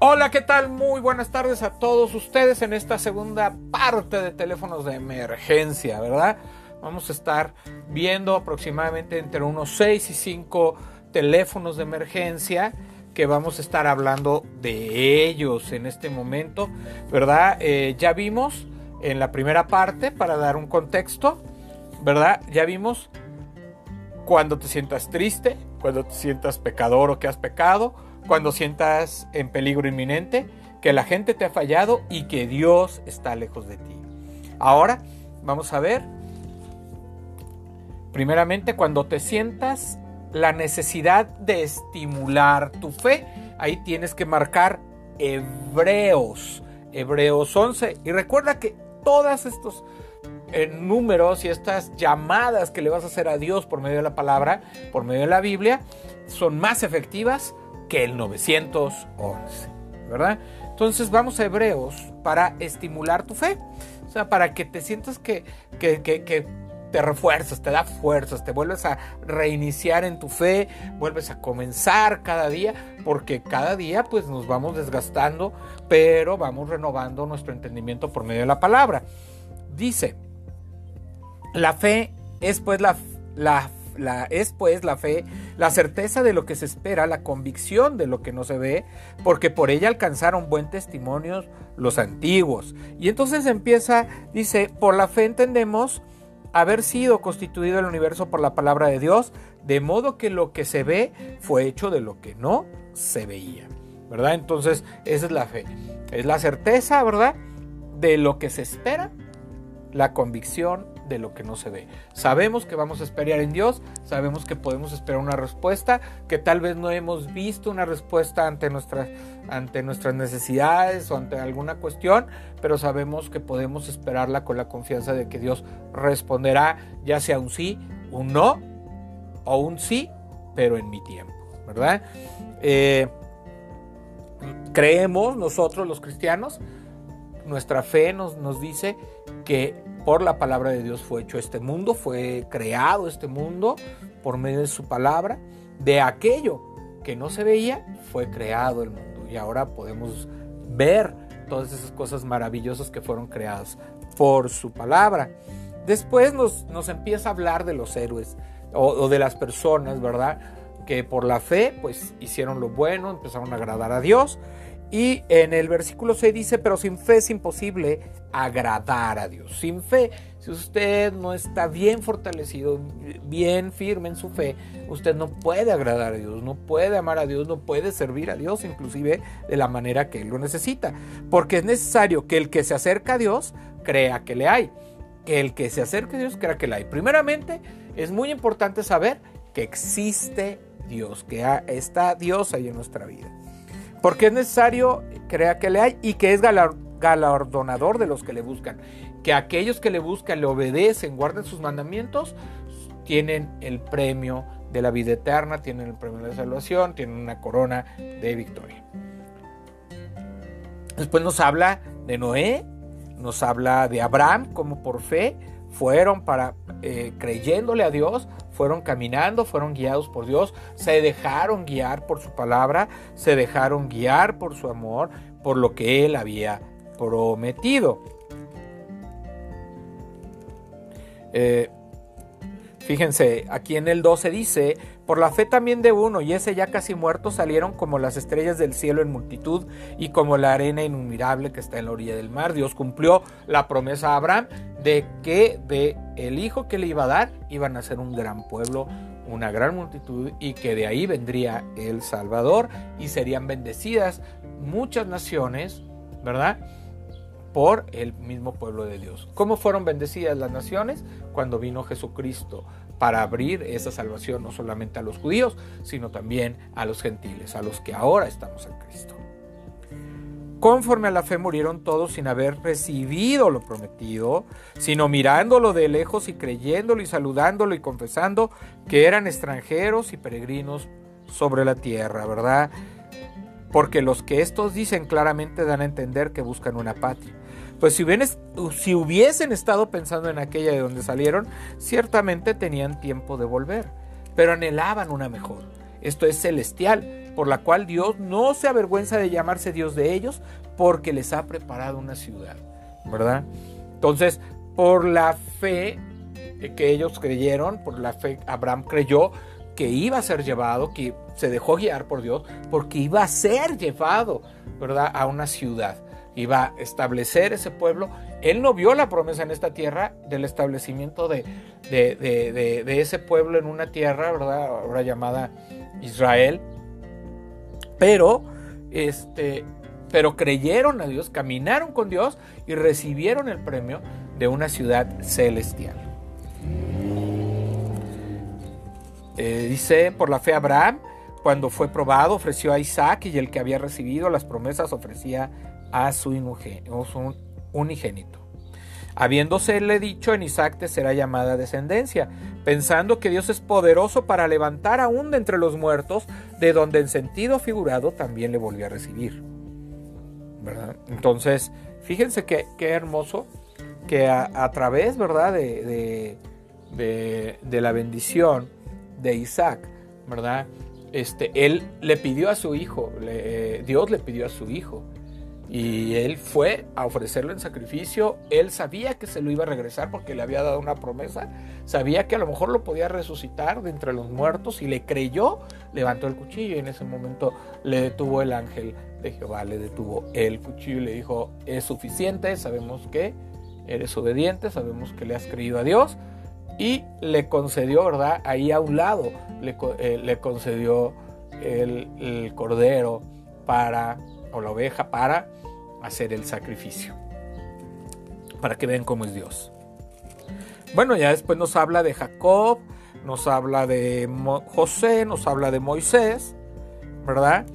Hola, ¿qué tal? Muy buenas tardes a todos ustedes en esta segunda parte de teléfonos de emergencia, ¿verdad? Vamos a estar viendo aproximadamente entre unos 6 y 5 teléfonos de emergencia que vamos a estar hablando de ellos en este momento, ¿verdad? Eh, ya vimos en la primera parte, para dar un contexto, ¿verdad? Ya vimos cuando te sientas triste, cuando te sientas pecador o que has pecado, cuando sientas en peligro inminente, que la gente te ha fallado y que Dios está lejos de ti. Ahora vamos a ver, primeramente, cuando te sientas la necesidad de estimular tu fe, ahí tienes que marcar Hebreos, Hebreos 11. Y recuerda que todos estos eh, números y estas llamadas que le vas a hacer a Dios por medio de la palabra, por medio de la Biblia, son más efectivas que el 911, ¿verdad? Entonces vamos a Hebreos para estimular tu fe, o sea, para que te sientas que, que, que, te refuerzas, te da fuerzas, te vuelves a reiniciar en tu fe, vuelves a comenzar cada día, porque cada día pues nos vamos desgastando, pero vamos renovando nuestro entendimiento por medio de la palabra. Dice, la fe es pues la, la es pues la fe, la certeza de lo que se espera, la convicción de lo que no se ve, porque por ella alcanzaron buen testimonio los antiguos. Y entonces empieza, dice, por la fe entendemos haber sido constituido el universo por la palabra de Dios, de modo que lo que se ve fue hecho de lo que no se veía. ¿Verdad? Entonces, esa es la fe. Es la certeza, ¿verdad? De lo que se espera, la convicción de lo que no se ve. Sabemos que vamos a esperar en Dios, sabemos que podemos esperar una respuesta, que tal vez no hemos visto una respuesta ante nuestras, ante nuestras necesidades o ante alguna cuestión, pero sabemos que podemos esperarla con la confianza de que Dios responderá, ya sea un sí, un no o un sí, pero en mi tiempo, ¿verdad? Eh, creemos nosotros los cristianos, nuestra fe nos, nos dice que por la palabra de Dios fue hecho este mundo, fue creado este mundo por medio de su palabra. De aquello que no se veía, fue creado el mundo. Y ahora podemos ver todas esas cosas maravillosas que fueron creadas por su palabra. Después nos, nos empieza a hablar de los héroes o, o, de las personas, ¿verdad? Que por la fe, pues hicieron lo bueno, empezaron a agradar a Dios. Y en el versículo 6 dice, pero sin fe es imposible agradar a Dios. Sin fe, si usted no está bien fortalecido, bien firme en su fe, usted no puede agradar a Dios, no puede amar a Dios, no puede servir a Dios, inclusive de la manera que Él lo necesita. Porque es necesario que el que se acerca a Dios crea que le hay. Que el que se acerque a Dios crea que le hay. Primeramente, es muy importante saber que existe Dios, que está Dios ahí en nuestra vida. Porque es necesario creer que le hay y que es galardonador de los que le buscan. Que aquellos que le buscan, le obedecen, guarden sus mandamientos, tienen el premio de la vida eterna, tienen el premio de la salvación, tienen una corona de victoria. Después nos habla de Noé, nos habla de Abraham, como por fe fueron para eh, creyéndole a Dios, fueron caminando, fueron guiados por Dios, se dejaron guiar por su palabra, se dejaron guiar por su amor, por lo que Él había prometido. Eh, fíjense, aquí en el 12 dice, por la fe también de uno, y ese ya casi muerto, salieron como las estrellas del cielo en multitud y como la arena innumerable que está en la orilla del mar. Dios cumplió la promesa a Abraham de que de el hijo que le iba a dar iban a ser un gran pueblo, una gran multitud y que de ahí vendría el Salvador y serían bendecidas muchas naciones, ¿verdad? por el mismo pueblo de Dios. ¿Cómo fueron bendecidas las naciones? Cuando vino Jesucristo para abrir esa salvación no solamente a los judíos, sino también a los gentiles, a los que ahora estamos en Cristo. Conforme a la fe murieron todos sin haber recibido lo prometido, sino mirándolo de lejos y creyéndolo y saludándolo y confesando que eran extranjeros y peregrinos sobre la tierra, ¿verdad? Porque los que estos dicen claramente dan a entender que buscan una patria. Pues si, si hubiesen estado pensando en aquella de donde salieron, ciertamente tenían tiempo de volver, pero anhelaban una mejor. Esto es celestial, por la cual Dios no se avergüenza de llamarse Dios de ellos, porque les ha preparado una ciudad, ¿verdad? Entonces, por la fe que ellos creyeron, por la fe Abraham creyó que iba a ser llevado, que se dejó guiar por Dios, porque iba a ser llevado, ¿verdad? A una ciudad, iba a establecer ese pueblo. Él no vio la promesa en esta tierra del establecimiento de, de, ese pueblo en una tierra, ¿verdad? Ahora llamada Israel. Pero, este, pero creyeron a Dios, caminaron con Dios y recibieron el premio de una ciudad celestial. Eh, dice, por la fe Abraham, cuando fue probado, ofreció a Isaac y el que había recibido las promesas ofrecía a su unigénito. Habiéndosele dicho en Isaac te será llamada descendencia, pensando que Dios es poderoso para levantar aún de entre los muertos, de donde en sentido figurado también le volvió a recibir. Entonces, fíjense qué, hermoso que a, través, ¿verdad? De, de, la bendición de Isaac, ¿verdad? Este, él le pidió a su hijo, Dios le pidió a su hijo, y él fue a ofrecerlo en sacrificio. Él sabía que se lo iba a regresar porque le había dado una promesa. Sabía que a lo mejor lo podía resucitar de entre los muertos y le creyó. Levantó el cuchillo y en ese momento le detuvo el ángel de Jehová. Le detuvo el cuchillo y le dijo, es suficiente, sabemos que eres obediente, sabemos que le has creído a Dios. Y le concedió, ¿verdad? Ahí a un lado le, eh, concedió el, el cordero para, o la oveja para hacer el sacrificio. Para que vean cómo es Dios. Bueno, ya después nos habla de Jacob, nos habla de José, nos habla de Moisés, ¿verdad?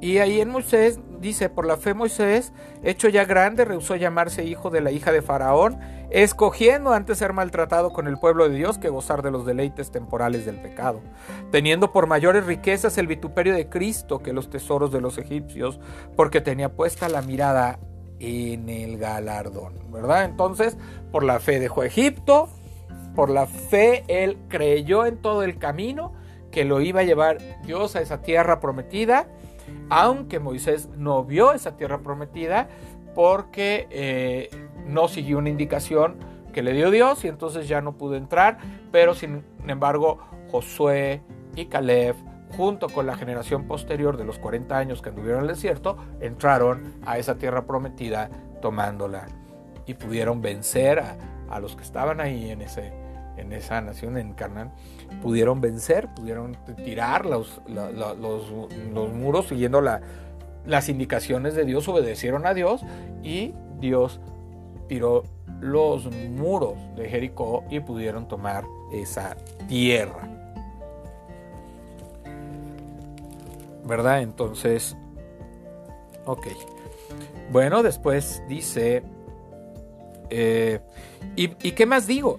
Y ahí en Moisés dice, por la fe Moisés, hecho ya grande, rehusó llamarse hijo de la hija de Faraón, escogiendo antes ser maltratado con el pueblo de Dios que gozar de los deleites temporales del pecado, teniendo por mayores riquezas el vituperio de Cristo que los tesoros de los egipcios, porque tenía puesta la mirada en el galardón, ¿verdad? Entonces, por la fe dejó Egipto, por la fe él creyó en todo el camino que lo iba a llevar Dios a esa tierra prometida, aunque Moisés no vio esa tierra prometida porque eh, no siguió una indicación que le dio Dios y entonces ya no pudo entrar, pero sin embargo Josué y Caleb junto con la generación posterior de los 40 años que anduvieron en el desierto, entraron a esa tierra prometida tomándola y pudieron vencer a, los que estaban ahí en, ese, en esa nación, en Canaán, pudieron vencer, pudieron tirar los, los, muros siguiendo las indicaciones de Dios, obedecieron a Dios y Dios tiró los muros de Jericó y pudieron tomar esa tierra. ¿Verdad? Entonces, ok. Bueno, después dice, eh, ¿y, ¿y qué más digo?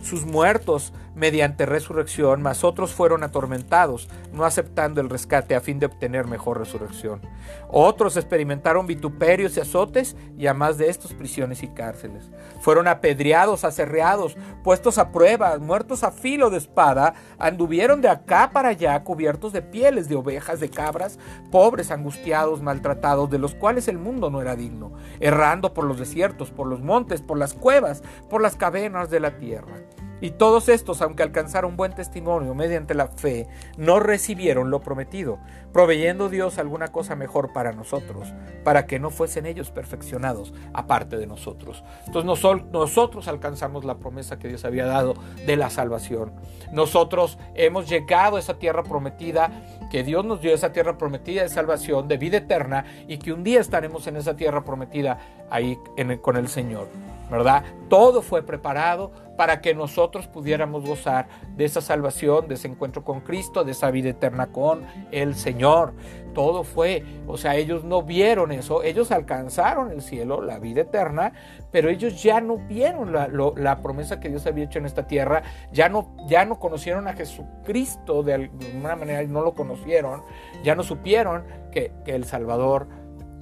sus muertos mediante resurrección, mas otros fueron atormentados, no aceptando el rescate a fin de obtener mejor resurrección. Otros experimentaron vituperios y azotes, y a más de estos prisiones y cárceles. Fueron apedreados, aserreados, puestos a prueba, muertos a filo de espada, anduvieron de acá para allá cubiertos de pieles de ovejas, de cabras, pobres, angustiados, maltratados, de los cuales el mundo no era digno, errando por los desiertos, por los montes, por las cuevas, por las cavernas de la tierra. Y todos estos, aunque alcanzaron buen testimonio mediante la fe, no recibieron lo prometido, proveyendo Dios alguna cosa mejor para nosotros, para que no fuesen ellos perfeccionados aparte de nosotros. Entonces nosotros alcanzamos la promesa que Dios había dado de la salvación. Nosotros hemos llegado a esa tierra prometida, que Dios nos dio esa tierra prometida de salvación, de vida eterna, y que un día estaremos en esa tierra prometida ahí con el Señor. ¿Verdad? Todo fue preparado para que nosotros pudiéramos gozar de esa salvación, de ese encuentro con Cristo, de esa vida eterna con el Señor. Todo fue, o sea, ellos no vieron eso, ellos alcanzaron el cielo, la vida eterna, pero ellos ya no vieron la, promesa que Dios había hecho en esta tierra, ya no, ya no conocieron a Jesucristo de alguna manera, no lo conocieron, ya no supieron que, que el Salvador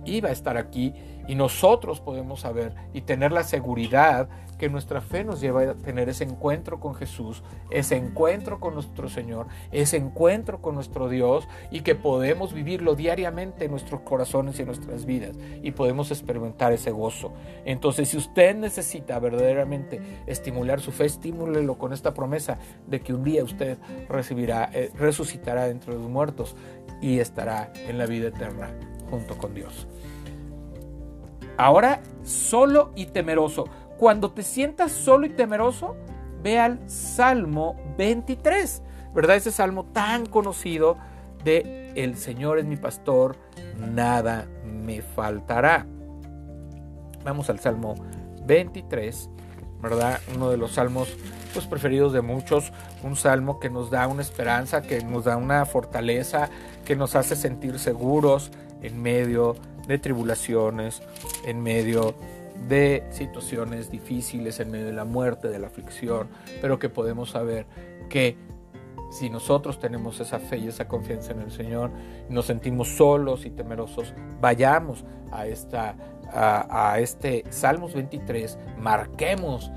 iba a estar aquí y nosotros podemos saber y tener la seguridad que nuestra fe nos lleva a tener ese encuentro con Jesús, ese encuentro con nuestro Señor, ese encuentro con nuestro Dios y que podemos vivirlo diariamente en nuestros corazones y en nuestras vidas y podemos experimentar ese gozo. Entonces, si usted necesita verdaderamente estimular su fe, estimúlelo con esta promesa de que un día usted recibirá, eh, resucitará entre los muertos y estará en la vida eterna junto con Dios. Ahora, solo y temeroso. Cuando te sientas solo y temeroso, ve al Salmo 23, ¿verdad? Ese salmo tan conocido de El Señor es mi pastor, nada me faltará. Vamos al Salmo 23, ¿verdad? Uno de los salmos pues, preferidos de muchos, un salmo que nos da una esperanza, que nos da una fortaleza, que nos hace sentir seguros en medio de tribulaciones, en medio de situaciones difíciles, en medio de la muerte, de la aflicción, pero que podemos saber que si nosotros tenemos esa fe y esa confianza en el Señor, nos sentimos solos y temerosos, vayamos a, esta, a, este Salmos 23, marquemos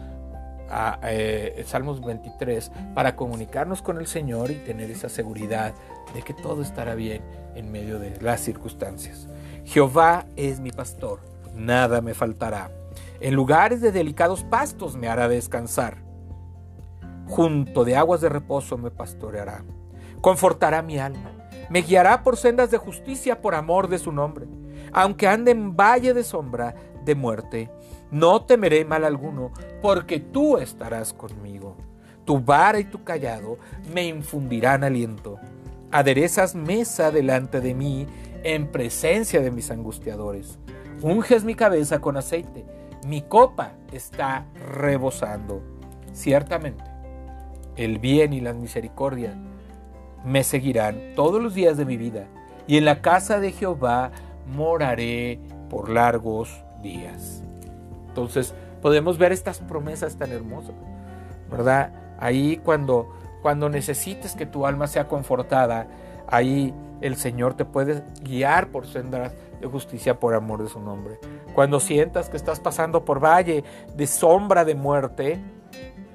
a, eh, Salmos 23 para comunicarnos con el Señor y tener esa seguridad de que todo estará bien en medio de las circunstancias. Jehová es mi pastor, nada me faltará. En lugares de delicados pastos me hará descansar. Junto de aguas de reposo me pastoreará. Confortará mi alma. Me guiará por sendas de justicia por amor de su nombre. Aunque ande en valle de sombra de muerte, no temeré mal alguno, porque tú estarás conmigo. Tu vara y tu callado me infundirán aliento. Aderezas mesa delante de mí en presencia de mis angustiadores. Unges mi cabeza con aceite, mi copa está rebosando. Ciertamente, el bien y la misericordia me seguirán todos los días de mi vida, y en la casa de Jehová moraré por largos días. Entonces, podemos ver estas promesas tan hermosas, ¿verdad? Ahí cuando, cuando necesites que tu alma sea confortada, ahí el Señor te puede guiar por sendas de justicia por amor de su nombre. Cuando sientas que estás pasando por valle de sombra de muerte,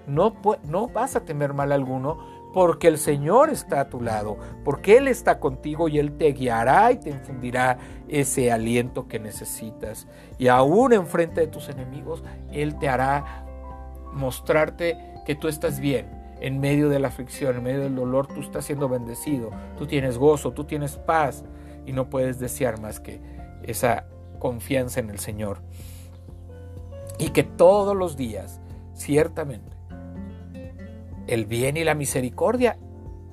no, no vas a temer mal alguno porque el Señor está a tu lado, porque Él está contigo y Él te guiará y te infundirá ese aliento que necesitas. Y aún enfrente de tus enemigos, Él te hará mostrarte que tú estás bien, en medio de la aflicción, en medio del dolor, tú estás siendo bendecido, tú tienes gozo, tú tienes paz y no puedes desear más que esa confianza en el Señor. Y que todos los días, ciertamente, el bien y la misericordia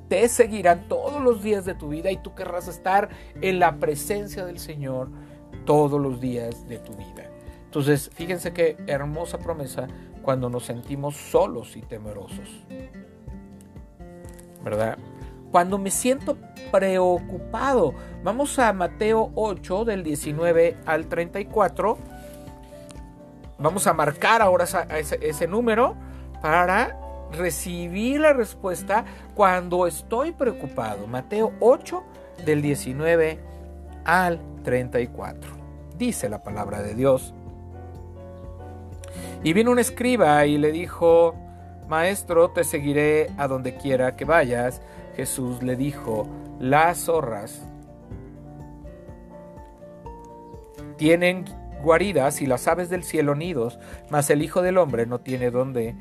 te seguirán todos los días de tu vida y tú querrás estar en la presencia del Señor todos los días de tu vida. Entonces, fíjense qué hermosa promesa cuando nos sentimos solos y temerosos. ¿Verdad? Cuando me siento preocupado. Vamos a Mateo 8 del 19 al 34. Vamos a marcar ahora ese, ese número para recibir la respuesta cuando estoy preocupado. Mateo 8 del 19 al 34. Dice la palabra de Dios. Y vino un escriba y le dijo, Maestro, te seguiré a donde quiera que vayas. Jesús le dijo, las zorras tienen guaridas y las aves del cielo nidos, mas el Hijo del Hombre no tiene donde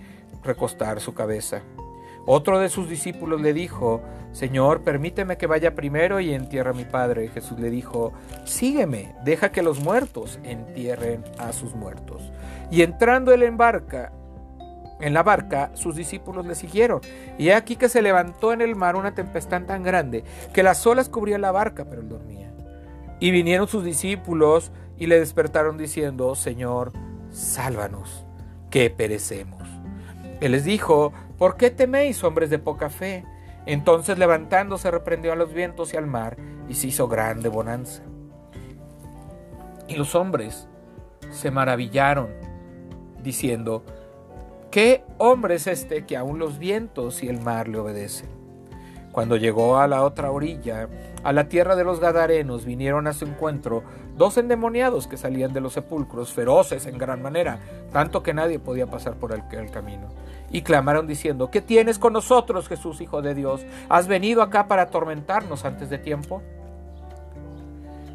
recostar su cabeza. Otro de sus discípulos le dijo, Señor, permíteme que vaya primero y entierre a mi padre. Jesús le dijo, sígueme, deja que los muertos entierren a sus muertos. Y entrando él en barca, en la barca, sus discípulos le siguieron. Y aquí que se levantó en el mar una tempestad tan grande que las olas cubrían la barca, pero él dormía. Y vinieron sus discípulos y le despertaron diciendo, Señor, sálvanos, que perecemos. Él les dijo, ¿por qué teméis, hombres de poca fe? Entonces levantándose reprendió a los vientos y al mar y se hizo grande bonanza. Y los hombres se maravillaron, diciendo, ¿qué hombre es este que aún los vientos y el mar le obedecen? Cuando llegó a la otra orilla, a la tierra de los Gadarenos, vinieron a su encuentro dos endemoniados que salían de los sepulcros, feroces en gran manera, tanto que nadie podía pasar por el, camino. Y clamaron diciendo, ¿qué tienes con nosotros, Jesús, Hijo de Dios? ¿Has venido acá para atormentarnos antes de tiempo?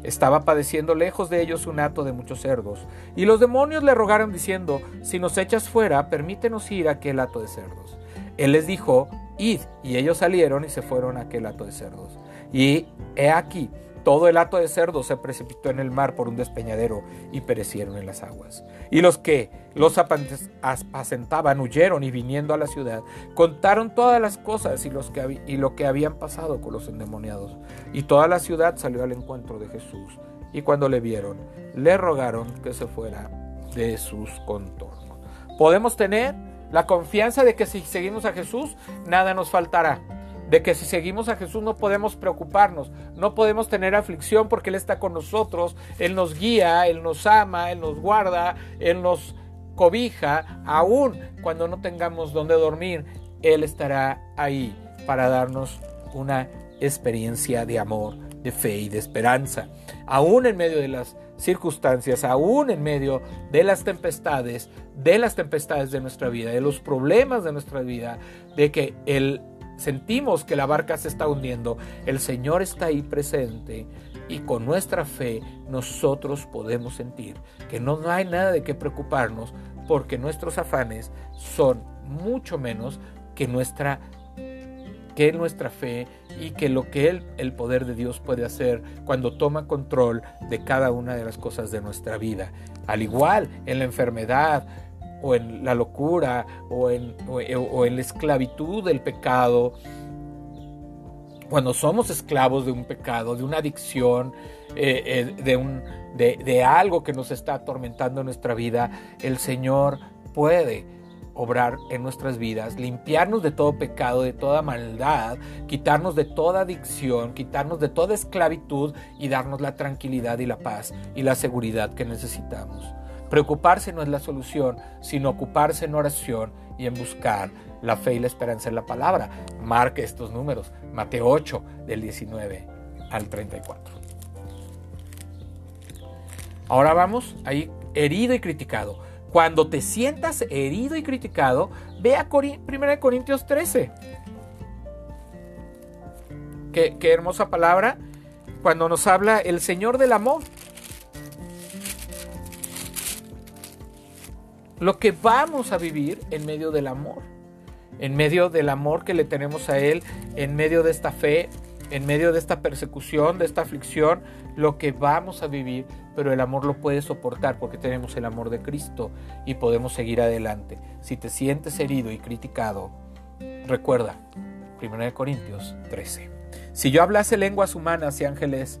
Estaba padeciendo lejos de ellos un hato de muchos cerdos, y los demonios le rogaron diciendo, si nos echas fuera, permítenos ir a aquel hato de cerdos. Él les dijo, id, y ellos salieron y se fueron a aquel hato de cerdos. Y he aquí, todo el hato de cerdos se precipitó en el mar por un despeñadero y perecieron en las aguas. Y los que los apacentaban huyeron y viniendo a la ciudad contaron todas las cosas y, y lo que habían pasado con los endemoniados. Y toda la ciudad salió al encuentro de Jesús. Y cuando le vieron, le rogaron que se fuera de sus contornos. Podemos tener la confianza de que si seguimos a Jesús, nada nos faltará de que si seguimos a Jesús no podemos preocuparnos, no podemos tener aflicción porque Él está con nosotros, Él nos guía, Él nos ama, Él nos guarda, Él nos cobija, aún cuando no tengamos donde dormir, Él estará ahí para darnos una experiencia de amor, de fe y de esperanza, aún en medio de las circunstancias, aún en medio de las tempestades, de las tempestades de nuestra vida, de los problemas de nuestra vida, de que el sentimos que la barca se está hundiendo, el Señor está ahí presente y con nuestra fe nosotros podemos sentir que no hay nada de qué preocuparnos porque nuestros afanes son mucho menos que nuestra que nuestra fe y que lo que el, el poder de Dios puede hacer cuando toma control de cada una de las cosas de nuestra vida. Al igual en la enfermedad, o en la locura o en, o, en la esclavitud del pecado, cuando somos esclavos de un pecado, de una adicción, eh, eh, de, un, de, de, algo que nos está atormentando nuestra vida, el Señor puede obrar en nuestras vidas, limpiarnos de todo pecado, de toda maldad, quitarnos de toda adicción, quitarnos de toda esclavitud y darnos la tranquilidad y la paz y la seguridad que necesitamos. Preocuparse no es la solución, sino ocuparse en oración y en buscar la fe y la esperanza en la palabra. Marque estos números, Mateo 8, del 19 al 34. Ahora vamos ahí, herido y criticado. Cuando te sientas herido y criticado, ve a 1 Corintios 13. Qué, qué hermosa palabra cuando nos habla el Señor del amor. Lo que vamos a vivir en medio del amor, en medio del amor que le tenemos a Él, en medio de esta fe, en medio de esta persecución, de esta aflicción, lo que vamos a vivir, pero el amor lo puede soportar porque tenemos el amor de Cristo y podemos seguir adelante. Si te sientes herido y criticado, recuerda, 1 Corintios 13. Si yo hablase lenguas humanas y ángeles,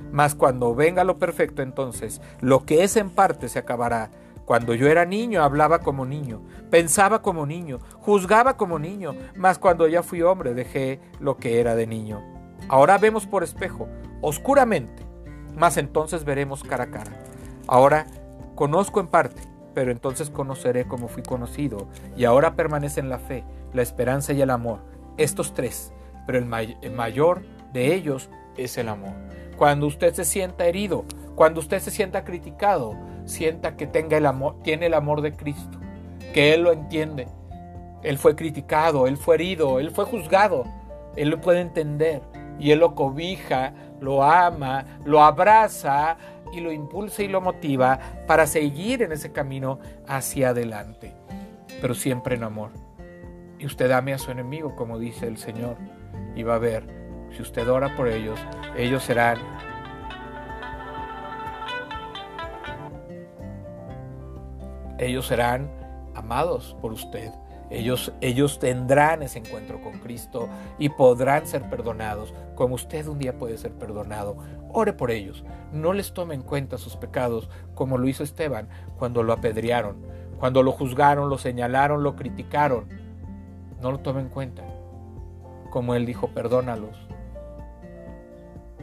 Mas cuando venga lo perfecto, entonces lo que es en parte se acabará. Cuando yo era niño hablaba como niño, pensaba como niño, juzgaba como niño, mas cuando ya fui hombre dejé lo que era de niño. Ahora vemos por espejo, oscuramente, mas entonces veremos cara a cara. Ahora conozco en parte, pero entonces conoceré como fui conocido, y ahora permanecen la fe, la esperanza y el amor estos tres, pero el, mayor de ellos es el amor. Cuando usted se sienta herido, cuando usted se sienta criticado, sienta que tenga el amor, tiene el amor de Cristo, que Él lo entiende. Él fue criticado, Él fue herido, Él fue juzgado, Él lo puede entender y Él lo cobija, lo ama, lo abraza y lo impulsa y lo motiva para seguir en ese camino hacia adelante, pero siempre en amor. Y usted ame a su enemigo, como dice el Señor, y va a ver, si usted ora por ellos, ellos serán ellos serán amados por usted. Ellos, ellos tendrán ese encuentro con Cristo y podrán ser perdonados, como usted un día puede ser perdonado. Ore por ellos. No les tome en cuenta sus pecados, como lo hizo Esteban cuando lo apedrearon, cuando lo juzgaron, lo señalaron, lo criticaron. No lo tome en cuenta. Como él dijo, perdónalos.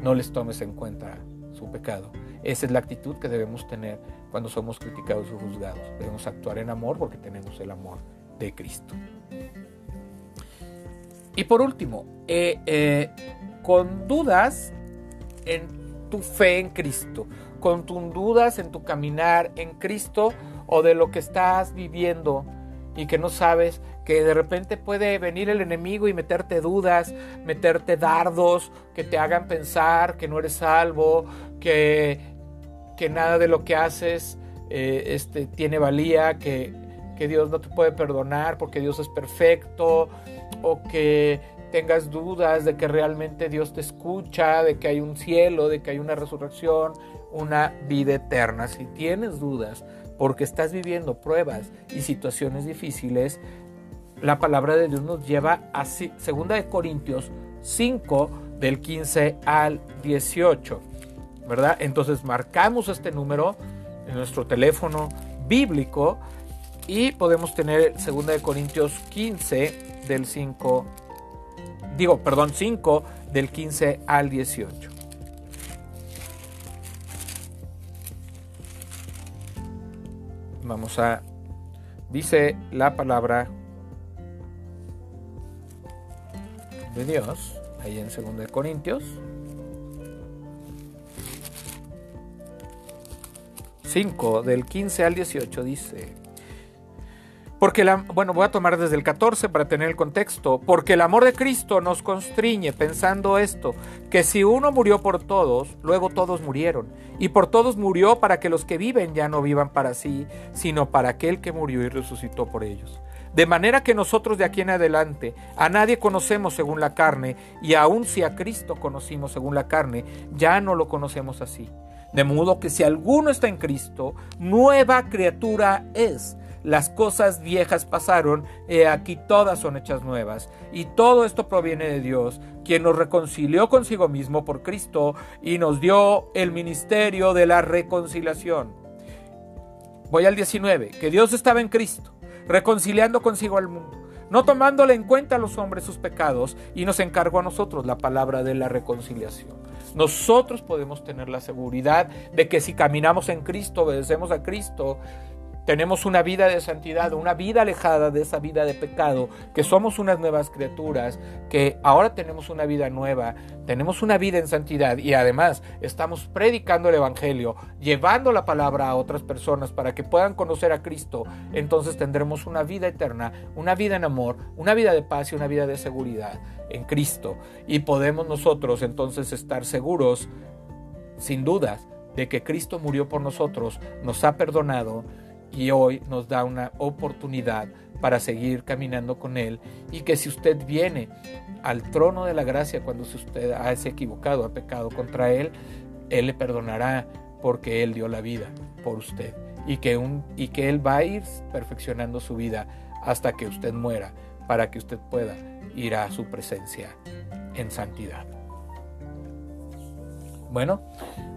No les tomes en cuenta su pecado. Esa es la actitud que debemos tener cuando somos criticados o juzgados. Debemos actuar en amor porque tenemos el amor de Cristo. Y por último, eh, eh, con dudas en tu fe en Cristo, con tus dudas en tu caminar en Cristo o de lo que estás viviendo y que no sabes que de repente puede venir el enemigo y meterte dudas, meterte dardos que te hagan pensar que no eres salvo, que, que nada de lo que haces eh, este, tiene valía, que que Dios no te puede perdonar porque Dios es perfecto o que tengas dudas de que realmente Dios te escucha, de que hay un cielo, de que hay una resurrección, una vida eterna. Si tienes dudas porque estás viviendo pruebas y situaciones difíciles, la palabra de Dios nos lleva a 2 de Corintios 5 del 15 al 18, ¿verdad? Entonces marcamos este número en nuestro teléfono bíblico y podemos tener 2 de Corintios 15 del 5, digo, perdón, 5 del 15 al 18. Vamos a, dice la palabra de Dios, ahí en 2 de Corintios. 5 del 15 al 18 dice, porque bueno, voy a tomar desde el 14 para tener el contexto. Porque el amor de Cristo nos constriñe pensando esto, que si uno murió por todos, luego todos murieron. Y por todos murió para que los que viven ya no vivan para sí, sino para aquel que murió y resucitó por ellos. De manera que nosotros de aquí en adelante a nadie conocemos según la carne, y aun si a Cristo conocimos según la carne, ya no lo conocemos así. De modo que si alguno está en Cristo, nueva criatura es las cosas viejas pasaron, aquí todas son hechas nuevas. Y todo esto proviene de Dios, quien nos reconcilió consigo mismo por Cristo y nos dio el ministerio de la reconciliación. Voy al 19, que Dios estaba en Cristo, reconciliando consigo al mundo no tomándole en cuenta a los hombres sus pecados, y nos encargó a nosotros la palabra de la reconciliación. Nosotros podemos tener la seguridad de que si caminamos en Cristo, obedecemos a Cristo, tenemos una vida de santidad, una vida alejada de esa vida de pecado, que somos unas nuevas criaturas, que ahora tenemos una vida nueva, tenemos una vida en santidad y además estamos predicando el Evangelio, llevando la palabra a otras personas para que puedan conocer a Cristo, entonces tendremos una vida eterna, una vida en amor, una vida de paz y una vida de seguridad en Cristo. Y podemos nosotros entonces estar seguros, sin dudas, de que Cristo murió por nosotros, nos ha perdonado, y hoy nos da una oportunidad para seguir caminando con Él y que si usted viene al trono de la gracia cuando usted ha equivocado, ha pecado contra Él, Él le perdonará porque Él dio la vida por usted y que, un, y que Él va a ir perfeccionando su vida hasta que usted muera para que usted pueda ir a su presencia en santidad. Bueno,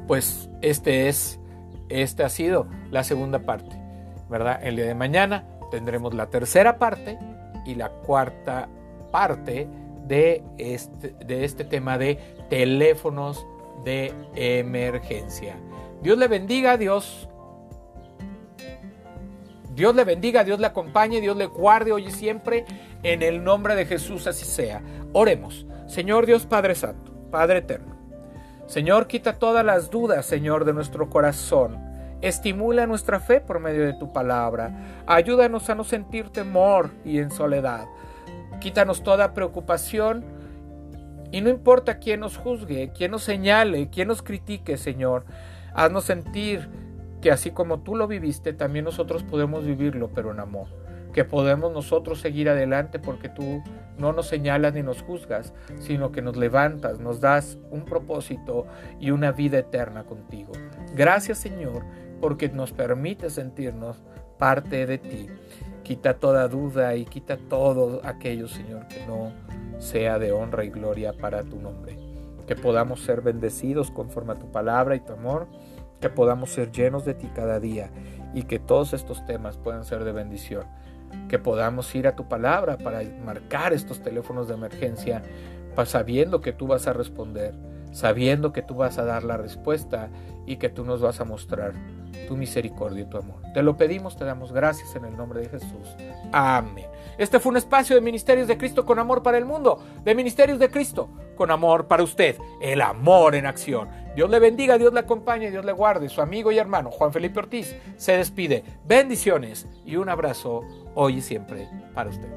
pues este es, esta ha sido la segunda parte. ¿Verdad? El día de mañana tendremos la tercera parte y la cuarta parte de este, de este tema de teléfonos de emergencia. Dios le bendiga, Dios. Dios le bendiga, Dios le acompañe, Dios le guarde hoy y siempre. En el nombre de Jesús así sea. Oremos. Señor Dios Padre Santo, Padre Eterno. Señor, quita todas las dudas, Señor, de nuestro corazón. Estimula nuestra fe por medio de tu palabra. Ayúdanos a no sentir temor y en soledad. Quítanos toda preocupación. Y no importa quién nos juzgue, quién nos señale, quién nos critique, Señor. Haznos sentir que así como tú lo viviste, también nosotros podemos vivirlo, pero en amor. Que podemos nosotros seguir adelante porque tú no nos señalas ni nos juzgas, sino que nos levantas, nos das un propósito y una vida eterna contigo. Gracias Señor, porque nos permite sentirnos parte de ti. Quita toda duda y quita todo aquello, Señor, que no sea de honra y gloria para tu nombre. Que podamos ser bendecidos conforme a tu palabra y tu amor que podamos ser llenos de ti cada día y que todos estos temas puedan ser de bendición. Que podamos ir a tu palabra para marcar estos teléfonos de emergencia, sabiendo que tú vas a responder, sabiendo que tú vas a dar la respuesta y que tú nos vas a mostrar tu misericordia y tu amor. Te lo pedimos, te damos gracias en el nombre de Jesús. Amén. Este fue un espacio de Ministerios de Cristo con amor para el mundo, de Ministerios de Cristo con amor para usted, el amor en acción. Dios le bendiga, Dios le acompañe, Dios le guarde. Su amigo y hermano Juan Felipe Ortiz se despide. Bendiciones y un abrazo hoy y siempre para usted.